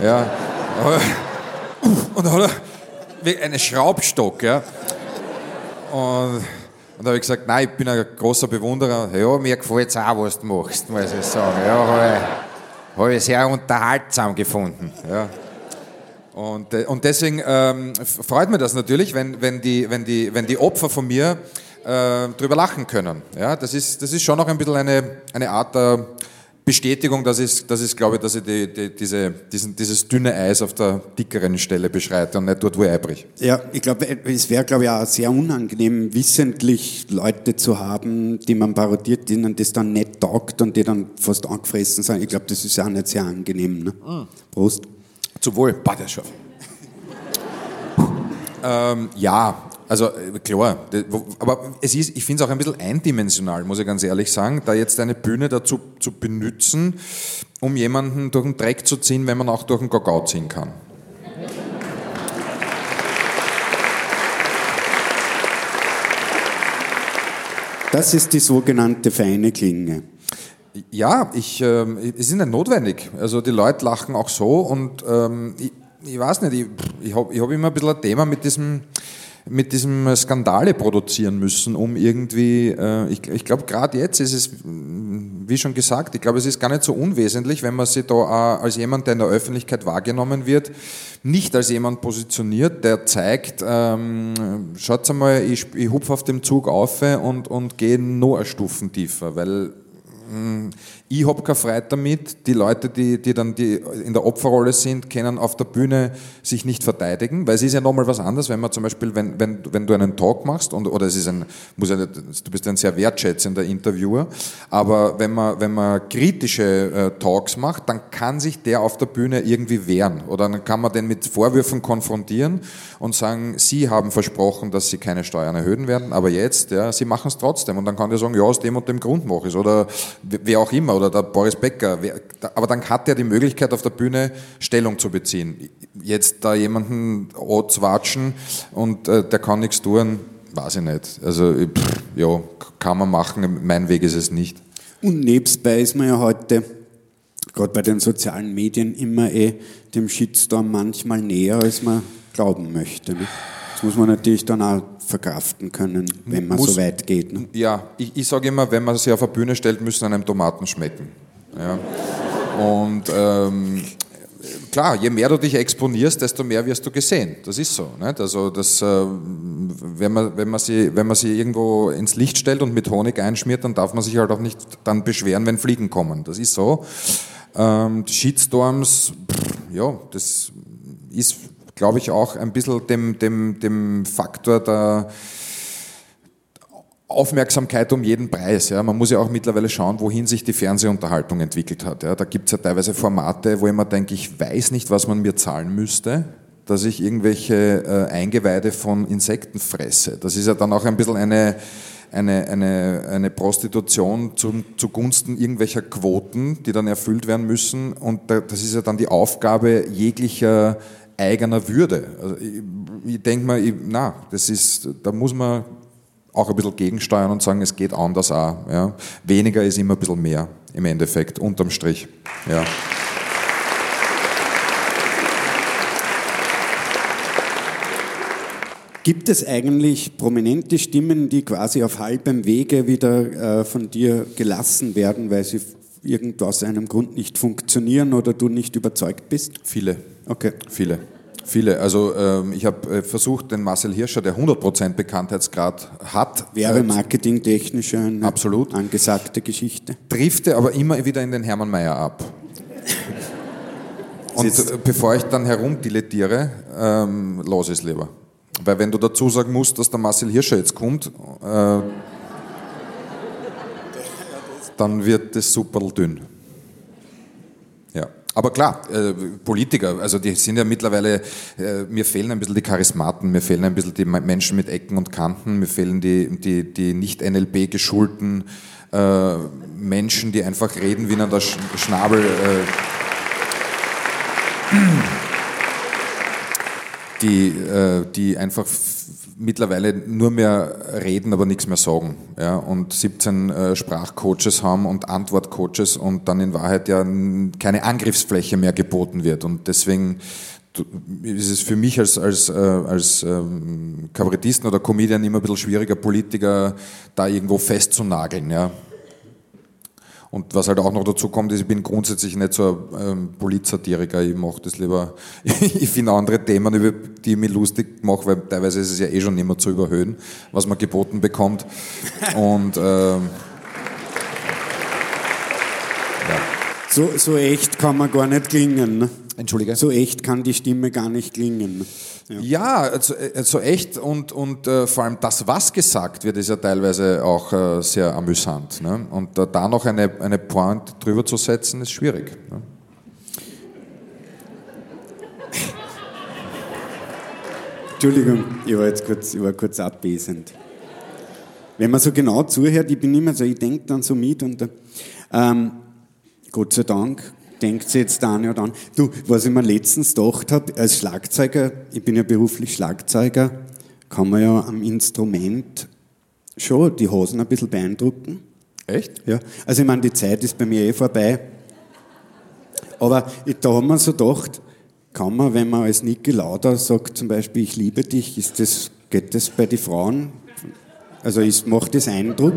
ja, und da hat er einen Schraubstock, ja, und, und da habe ich gesagt, nein, ich bin ein großer Bewunderer, ja, mir gefällt es auch, was du machst, muss ich sagen, ja, habe ich, hab ich sehr unterhaltsam gefunden, ja. Und, äh, und deswegen ähm, freut mich das natürlich, wenn, wenn, die, wenn, die, wenn die Opfer von mir äh, drüber lachen können. Ja, das, ist, das ist schon noch ein bisschen eine, eine Art der Bestätigung, dass ich, dass ich glaube, dass ich die, die, diese, diesen, dieses dünne Eis auf der dickeren Stelle beschreite und nicht dort, wo ich einbrich. Ja, ich glaube, es wäre, glaube ich, auch sehr unangenehm, wissentlich Leute zu haben, die man parodiert, denen das dann nicht taugt und die dann fast angefressen sind. Ich glaube, das ist auch nicht sehr angenehm. Ne? Mhm. Prost. Zum Wohl. Boah, der ist scharf. Ähm, ja, also äh, klar, aber es ist, ich finde es auch ein bisschen eindimensional, muss ich ganz ehrlich sagen, da jetzt eine Bühne dazu zu benutzen, um jemanden durch den Dreck zu ziehen, wenn man auch durch den Gagau ziehen kann. Das ist die sogenannte feine Klinge. Ja, ich, äh, es ist nicht notwendig. Also die Leute lachen auch so und ähm, ich, ich weiß nicht, ich, ich habe ich hab immer ein bisschen ein Thema mit diesem, mit diesem Skandale produzieren müssen, um irgendwie, äh, ich, ich glaube gerade jetzt ist es, wie schon gesagt, ich glaube es ist gar nicht so unwesentlich, wenn man sich da als jemand, der in der Öffentlichkeit wahrgenommen wird, nicht als jemand positioniert, der zeigt, ähm, schaut mal, ich, ich hupfe auf dem Zug auf und, und gehe eine Stufen tiefer, weil mm, ich habe keine Freude damit. Die Leute, die, die dann die in der Opferrolle sind, können auf der Bühne sich nicht verteidigen, weil es ist ja nochmal was anderes, wenn man zum Beispiel, wenn, wenn, wenn du einen Talk machst, und, oder es ist ein, muss ja, du bist ein sehr wertschätzender Interviewer, aber wenn man, wenn man kritische äh, Talks macht, dann kann sich der auf der Bühne irgendwie wehren. Oder dann kann man den mit Vorwürfen konfrontieren und sagen, Sie haben versprochen, dass Sie keine Steuern erhöhen werden, aber jetzt, ja, Sie machen es trotzdem. Und dann kann der sagen, ja, aus dem und dem Grund mache ich es oder wer auch immer oder der Boris Becker. Aber dann hat er die Möglichkeit, auf der Bühne Stellung zu beziehen. Jetzt da jemanden watschen und äh, der kann nichts tun, weiß ich nicht. Also, pff, ja, kann man machen, mein Weg ist es nicht. Und nebstbei ist man ja heute, gerade bei den sozialen Medien, immer eh dem Shitstorm manchmal näher, als man glauben möchte. Ne? Das muss man natürlich dann auch verkraften können, wenn man muss, so weit geht. Ne? Ja, ich, ich sage immer, wenn man sich auf eine Bühne stellt, müssen einem Tomaten schmecken. Ja. Und ähm, klar, je mehr du dich exponierst, desto mehr wirst du gesehen. Das ist so. Nicht? Also das, äh, wenn, man, wenn, man sie, wenn man sie irgendwo ins Licht stellt und mit Honig einschmiert, dann darf man sich halt auch nicht dann beschweren, wenn Fliegen kommen. Das ist so. Ähm, Shitstorms, pff, ja, das ist glaube ich, auch ein bisschen dem, dem, dem Faktor der Aufmerksamkeit um jeden Preis. Ja. Man muss ja auch mittlerweile schauen, wohin sich die Fernsehunterhaltung entwickelt hat. Ja. Da gibt es ja teilweise Formate, wo ich mir denke, ich weiß nicht, was man mir zahlen müsste, dass ich irgendwelche äh, Eingeweide von Insekten fresse. Das ist ja dann auch ein bisschen eine, eine, eine, eine Prostitution zum, zugunsten irgendwelcher Quoten, die dann erfüllt werden müssen. Und das ist ja dann die Aufgabe jeglicher eigener Würde. Also ich, ich denke mal, ich, na, das ist, da muss man auch ein bisschen gegensteuern und sagen, es geht anders auch. Ja. Weniger ist immer ein bisschen mehr im Endeffekt, unterm Strich. Ja. Gibt es eigentlich prominente Stimmen, die quasi auf halbem Wege wieder äh, von dir gelassen werden, weil sie irgendwo aus einem Grund nicht funktionieren oder du nicht überzeugt bist? Viele. Okay. Viele. Viele. Also ähm, ich habe äh, versucht, den Marcel Hirscher, der 100% Bekanntheitsgrad hat. Wäre marketingtechnisch eine absolut. angesagte Geschichte. Triffte aber immer wieder in den Hermann Mayer ab. Und äh, bevor ich dann herumdilettiere, ähm, los ist lieber. Weil wenn du dazu sagen musst, dass der Marcel Hirscher jetzt kommt, äh, dann wird das super dünn. Aber klar, äh, Politiker, also die sind ja mittlerweile, äh, mir fehlen ein bisschen die Charismaten, mir fehlen ein bisschen die Menschen mit Ecken und Kanten, mir fehlen die, die, die nicht NLP geschulten äh, Menschen, die einfach reden wie an der Sch Schnabel. Die, die einfach mittlerweile nur mehr reden, aber nichts mehr sagen. Ja, und 17 äh, Sprachcoaches haben und Antwortcoaches und dann in Wahrheit ja keine Angriffsfläche mehr geboten wird. Und deswegen ist es für mich als, als, äh, als ähm, Kabarettisten oder Comedian immer ein bisschen schwieriger, Politiker da irgendwo festzunageln. Ja. Und was halt auch noch dazu kommt, ist, ich bin grundsätzlich nicht so ein ähm, Politsatiriker. Ich mache das lieber, ich finde andere Themen, über die ich mich lustig mache, weil teilweise ist es ja eh schon mehr zu überhöhen, was man geboten bekommt. Und ähm, ja. so, so echt kann man gar nicht klingen. Ne? Entschuldige? So echt kann die Stimme gar nicht klingen. Ja, ja also, also echt und, und äh, vor allem das, was gesagt wird, ist ja teilweise auch äh, sehr amüsant. Ne? Und äh, da noch eine, eine Pointe drüber zu setzen, ist schwierig. Ne? Entschuldigung, ich war jetzt kurz, ich war kurz abwesend. Wenn man so genau zuhört, ich bin immer so, ich denke dann so mit und ähm, Gott sei Dank denkt sie jetzt an oder an. Du, was ich mir letztens gedacht habe, als Schlagzeuger, ich bin ja beruflich Schlagzeuger, kann man ja am Instrument schon die Hosen ein bisschen beeindrucken. Echt? Ja. Also ich meine, die Zeit ist bei mir eh vorbei. Aber da haben wir so gedacht, kann man, wenn man als Niki Lauda sagt, zum Beispiel, ich liebe dich, ist das, geht das bei den Frauen? Also ist, macht das Eindruck?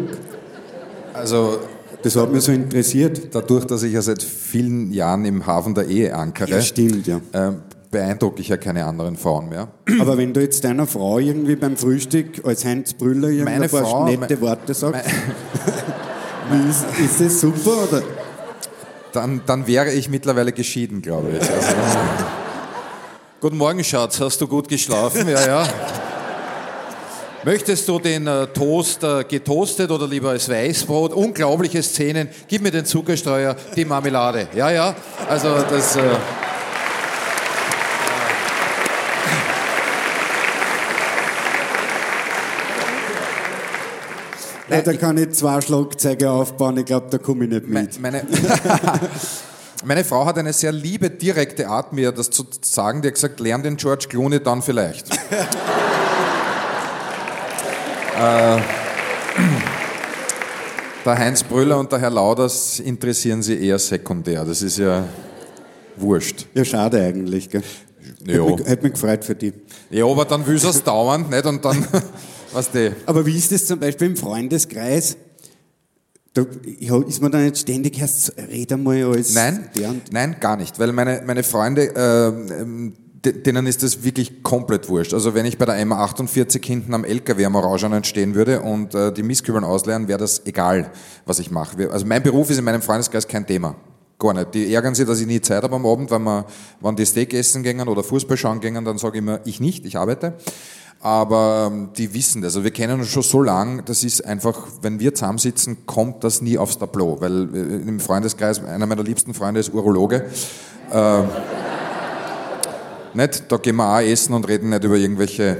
Also das hat mich so interessiert. Dadurch, dass ich ja seit vielen Jahren im Hafen der Ehe ankere, ja, stimmt, ja. Äh, beeindrucke ich ja keine anderen Frauen mehr. Aber wenn du jetzt deiner Frau irgendwie beim Frühstück als Heinz Brüller ein paar Frau, nette mein, Worte sagst, ist, ist das super oder? Dann, dann wäre ich mittlerweile geschieden, glaube ich. Also, Guten Morgen, Schatz. Hast du gut geschlafen? Ja, ja. Möchtest du den äh, Toast äh, getoastet oder lieber als Weißbrot? Unglaubliche Szenen. Gib mir den Zuckerstreuer, die Marmelade. Ja, ja. Also das. Äh Ja, da kann ich zwei Schlagzeuge aufbauen, ich glaube, da komme ich nicht mit. Meine, meine, Frau hat eine sehr liebe, direkte Art, mir das zu sagen. Die hat gesagt, lern den George Clooney dann vielleicht. äh, der Heinz Brüller und der Herr Lauders interessieren sie eher sekundär. Das ist ja wurscht. Ja, schade eigentlich. Gell? Ja. Hätte mich, hätte mich gefreut für die. Ja, aber dann will es dauernd, nicht? Und dann. Was die? Aber wie ist das zum Beispiel im Freundeskreis? Da ist man dann nicht ständig erst, red einmal als Nein, nein, gar nicht, weil meine, meine Freunde, äh, denen ist das wirklich komplett wurscht. Also wenn ich bei der MA48 hinten am LKW am Orangen stehen würde und äh, die Mistkübeln ausleeren, wäre das egal, was ich mache. Also mein Beruf ist in meinem Freundeskreis kein Thema. Gar nicht. Die ärgern sich, dass ich nie Zeit habe am Abend, wenn, wir, wenn die Steak essen gehen oder Fußball schauen gehen, dann sage ich immer, ich nicht, ich arbeite aber ähm, die wissen das. Also wir kennen uns schon so lang, das ist einfach, wenn wir zusammensitzen, kommt das nie aufs Tableau, weil äh, im Freundeskreis, einer meiner liebsten Freunde ist Urologe. Äh, nicht, da gehen wir auch essen und reden nicht über irgendwelche...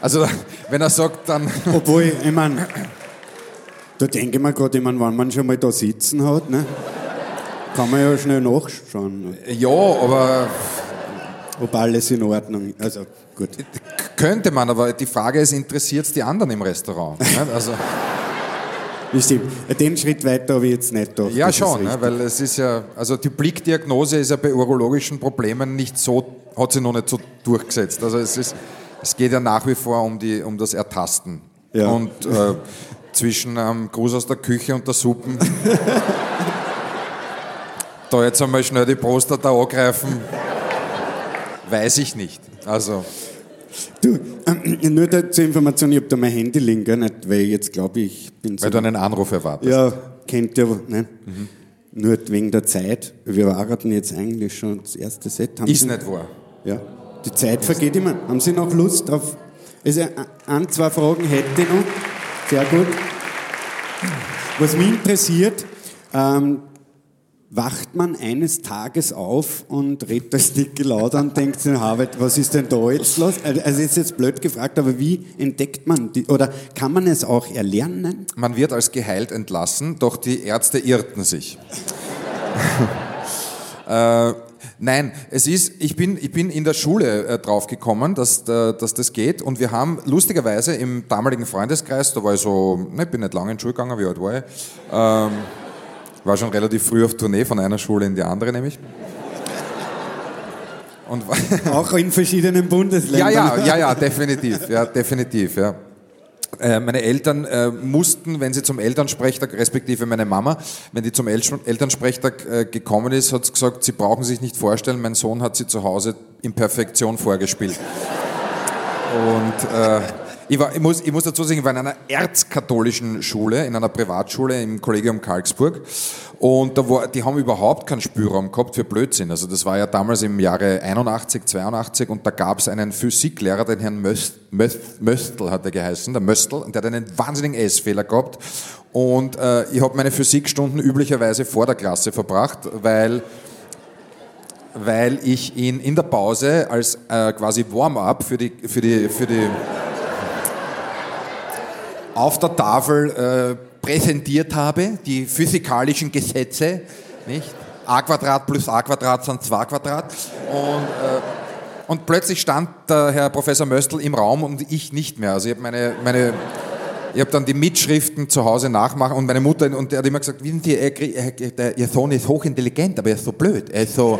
Also wenn er sagt, dann... Obwohl, ich meine, da denke ich mir gerade, ich meine, wenn man schon mal da sitzen hat, ne, kann man ja schnell nachschauen. Ja, aber ob alles in Ordnung ist. Also gut. Könnte man, aber die Frage ist, interessiert es die anderen im Restaurant? also Stimmt. Den Schritt weiter habe ich jetzt nicht gedacht. Ja, schon, ne, weil es ist ja, also die Blickdiagnose ist ja bei urologischen Problemen nicht so, hat sich noch nicht so durchgesetzt. Also es ist, es geht ja nach wie vor um, die, um das Ertasten. Ja. Und äh, zwischen ähm, Gruß aus der Küche und der Suppen, da jetzt einmal schnell die Prostata angreifen. Weiß ich nicht. Also. Du, äh, nur da, zur Information, ich habe da mein Handy liegen, gell, nicht, weil ich jetzt glaube ich bin so. Weil du einen Anruf erwartest. Ja, kennt ihr, ne? Mhm. Nur wegen der Zeit. Wir warten jetzt eigentlich schon das erste Set. Haben Ist Sie, nicht wahr. Ja. Die Zeit vergeht immer. Haben Sie noch Lust auf. Also, äh, ein, zwei Fragen hätte ich noch. Sehr gut. Was mich interessiert, ähm, wacht man eines Tages auf und redet das dicke laut an denkt sich, was ist denn da jetzt los? Also ist jetzt blöd gefragt, aber wie entdeckt man die, oder kann man es auch erlernen? Man wird als geheilt entlassen, doch die Ärzte irrten sich. äh, Nein, es ist, ich bin, ich bin in der Schule äh, draufgekommen, dass, äh, dass das geht und wir haben lustigerweise im damaligen Freundeskreis, da war ich so, ne, ich bin nicht lange in die Schule gegangen, wie alt war ich, ähm, war schon relativ früh auf Tournee von einer Schule in die andere nämlich. Und Auch in verschiedenen Bundesländern. Ja, ja, ja, ja, definitiv, ja, definitiv, ja. Äh, meine Eltern äh, mussten, wenn sie zum Elternsprechtag, respektive meine Mama, wenn die zum El Elternsprechtag äh, gekommen ist, hat sie gesagt, sie brauchen sich nicht vorstellen, mein Sohn hat sie zu Hause in Perfektion vorgespielt. Und äh, ich, war, ich, muss, ich muss dazu sagen, ich war in einer erzkatholischen Schule, in einer Privatschule im Kollegium Karlsburg. Und da war, die haben überhaupt keinen Spielraum gehabt für Blödsinn. Also das war ja damals im Jahre 81, 82 und da gab es einen Physiklehrer, den Herrn Möst, Möst, Möstl hat er geheißen, der Möstl, und der hat einen wahnsinnigen S-Fehler gehabt. Und äh, ich habe meine Physikstunden üblicherweise vor der Klasse verbracht, weil weil ich ihn in der Pause als äh, quasi Warm-up für die, für die, für die auf der Tafel äh, präsentiert habe, die physikalischen Gesetze, nicht? a Quadrat plus a Quadrat sind 2 Quadrat und äh, und plötzlich stand der Herr Professor Möstl im Raum und ich nicht mehr. Also ich habe meine, meine ich dann die Mitschriften zu Hause nachmachen und meine Mutter und der hat immer gesagt, wissen Sie, er, er, Ihr Sohn ist hochintelligent, aber er ist so blöd. Er ist so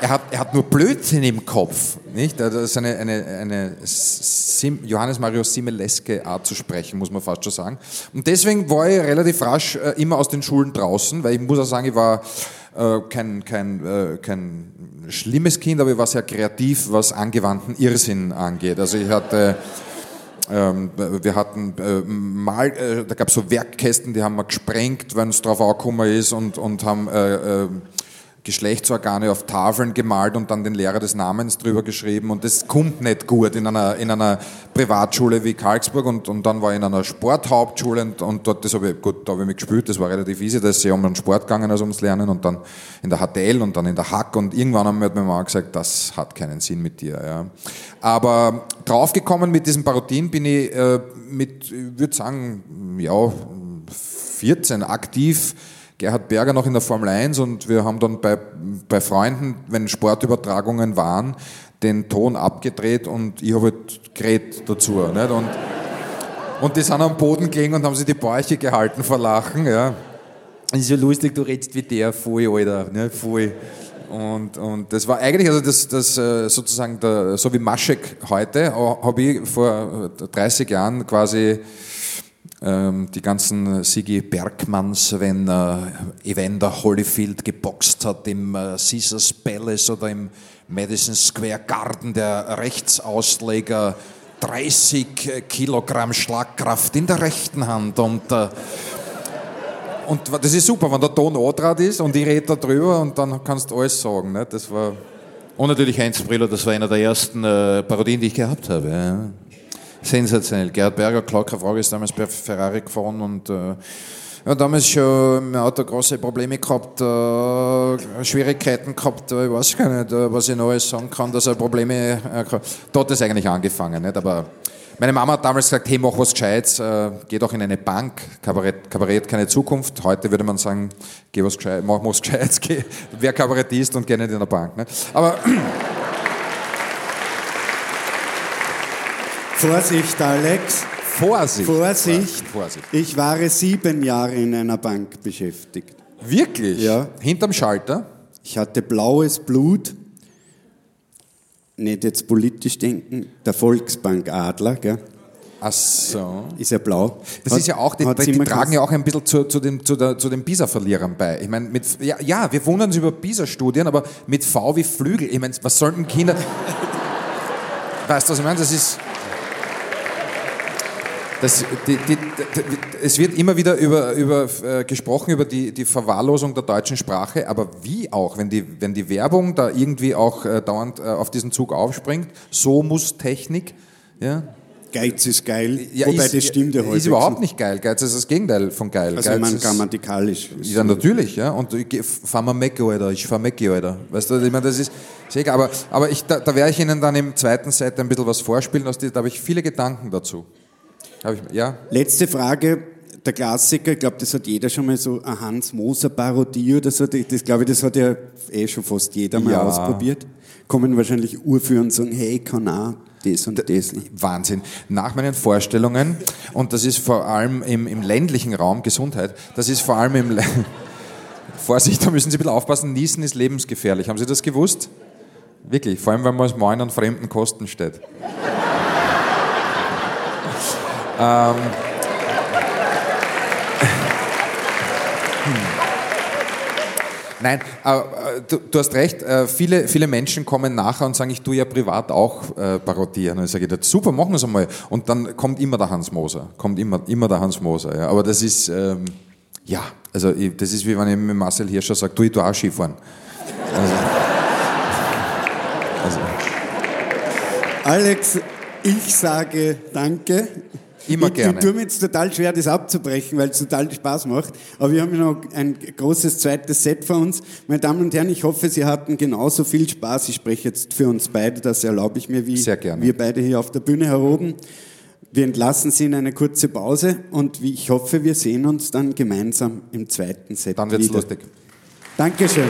er hat, er hat nur Blödsinn im Kopf. Nicht? Das ist eine, eine, eine Sim, Johannes Marius Simeleske Art zu sprechen, muss man fast schon sagen. Und deswegen war ich relativ rasch äh, immer aus den Schulen draußen, weil ich muss auch sagen, ich war äh, kein, kein, äh, kein schlimmes Kind, aber ich war sehr kreativ, was angewandten Irrsinn angeht. Also ich hatte ähm, wir hatten äh, mal, äh, da gab es so Werkkästen, die haben wir gesprengt, wenn es drauf angekommen ist und, und haben äh Geschlechtsorgane auf Tafeln gemalt und dann den Lehrer des Namens drüber geschrieben und das kommt nicht gut in einer, in einer Privatschule wie Karlsburg und, und dann war ich in einer Sporthauptschule und, und dort, das habe ich, gut, da habe ich mich gespielt, das war relativ easy, da ist sehr um den Sport gegangen als ums Lernen und dann in der HTL und dann in der Hack und irgendwann haben mir meine Mama gesagt, das hat keinen Sinn mit dir. Ja. Aber draufgekommen mit diesen Parodien bin ich äh, mit, ich würde sagen, ja, 14 aktiv Gerhard Berger noch in der Formel 1 und wir haben dann bei, bei Freunden, wenn Sportübertragungen waren, den Ton abgedreht und ich habe halt geredet dazu. Nicht? Und, und die sind am Boden gelegen und haben sich die Bäuche gehalten vor Lachen. Ja. Das ist ja lustig, du redest wie der, voll, Alter, ne, voll. Und, und das war eigentlich, also das, das äh, sozusagen, der, so wie Maschek heute, habe ich vor 30 Jahren quasi die ganzen Sigi Bergmanns, wenn äh, Evander Holyfield geboxt hat im äh, Caesars Palace oder im Madison Square Garden, der Rechtsausleger 30 Kilogramm Schlagkraft in der rechten Hand und äh, und das ist super, wenn der Ton andraht ist und ich rede darüber und dann kannst du alles sagen. Ne? Das war und natürlich Heinz Briller, das war einer der ersten äh, Parodien, die ich gehabt habe. Ja sensationell. Gerhard Berger, klar, keine Frage, ist damals bei Ferrari gefahren und äh, ja, damals schon im Auto große Probleme gehabt, äh, Schwierigkeiten gehabt, äh, ich weiß gar nicht, äh, was ich noch alles sagen kann, dass er Probleme äh, hat es eigentlich angefangen, nicht? aber meine Mama hat damals gesagt, hey, mach was Gescheites, äh, geh doch in eine Bank, Kabarett, Kabarett keine Zukunft. Heute würde man sagen, geh was Gescheites, mach was Gescheites, geh, wer Kabarettist und geh nicht in eine Bank. Nicht? Aber Vorsicht, Alex. Vorsicht. Vorsicht. Vorsicht. Ich war sieben Jahre in einer Bank beschäftigt. Wirklich? Ja. Hinterm Schalter? Ich hatte blaues Blut. Nicht jetzt politisch denken. Der Volksbank Adler, gell? Ach so. Ist ja blau. Das hat, ist ja auch, die, die tragen ja auch ein bisschen zu, zu den, zu, zu den PISA-Verlierern bei. Ich meine, mit, ja, ja, wir wundern uns über PISA-Studien, aber mit V wie Flügel. Ich meine, was sollten Kinder. weißt du, was ich meine? Das ist. Das, die, die, die, es wird immer wieder über, über, äh, gesprochen über die, die Verwahrlosung der deutschen Sprache, aber wie auch, wenn die, wenn die Werbung da irgendwie auch äh, dauernd äh, auf diesen Zug aufspringt, so muss Technik. Ja, Geiz ist geil, ja, wobei ist, das stimmt ja heute. Ist überhaupt nicht geil. Geiz ist das Gegenteil von geil. Also Geiz man grammatikalisch. Ja, natürlich, ja. Und ich fahr mal Mecke, Alter. Ich fahr Mecke, Alter. Weißt du, ich meine, das ist, ist egal. Aber, aber ich, da, da werde ich Ihnen dann im zweiten Set ein bisschen was vorspielen. Da habe ich viele Gedanken dazu. Ich, ja. Letzte Frage. Der Klassiker, ich glaube, das hat jeder schon mal so eine Hans-Moser-Parodie oder so. Das glaube ich, das hat ja eh schon fast jeder mal ja. ausprobiert. Kommen wahrscheinlich Urführer und sagen, hey, kann auch das und das. Wahnsinn. Nach meinen Vorstellungen, und das ist vor allem im, im ländlichen Raum, Gesundheit, das ist vor allem im... Vorsicht, da müssen Sie ein bisschen aufpassen, Niesen ist lebensgefährlich. Haben Sie das gewusst? Wirklich, vor allem, wenn man als Mann an fremden Kosten steht. Ähm, hm. Nein, äh, du, du, hast recht, äh, viele, viele Menschen kommen nachher und sagen, ich tue ja privat auch äh, parodieren. Und ich sage, super, machen wir es einmal. Und dann kommt immer der Hans Moser, kommt immer, immer der Hans Moser. Ja. Aber das ist, ähm, ja, also ich, das ist wie wenn ich mit Marcel Hirscher sage, du, ich auch Skifahren. Also, also. Alex, ich sage danke Immer ich, gerne. Ich tue mir jetzt total schwer, das abzubrechen, weil es total Spaß macht. Aber wir haben noch ein großes zweites Set vor uns. Meine Damen und Herren, ich hoffe, Sie hatten genauso viel Spaß. Ich spreche jetzt für uns beide, das erlaube ich mir, wie wir beide hier auf der Bühne heroben. Wir entlassen Sie in eine kurze Pause und ich hoffe, wir sehen uns dann gemeinsam im zweiten Set Dann wird's wieder. lustig. Dankeschön.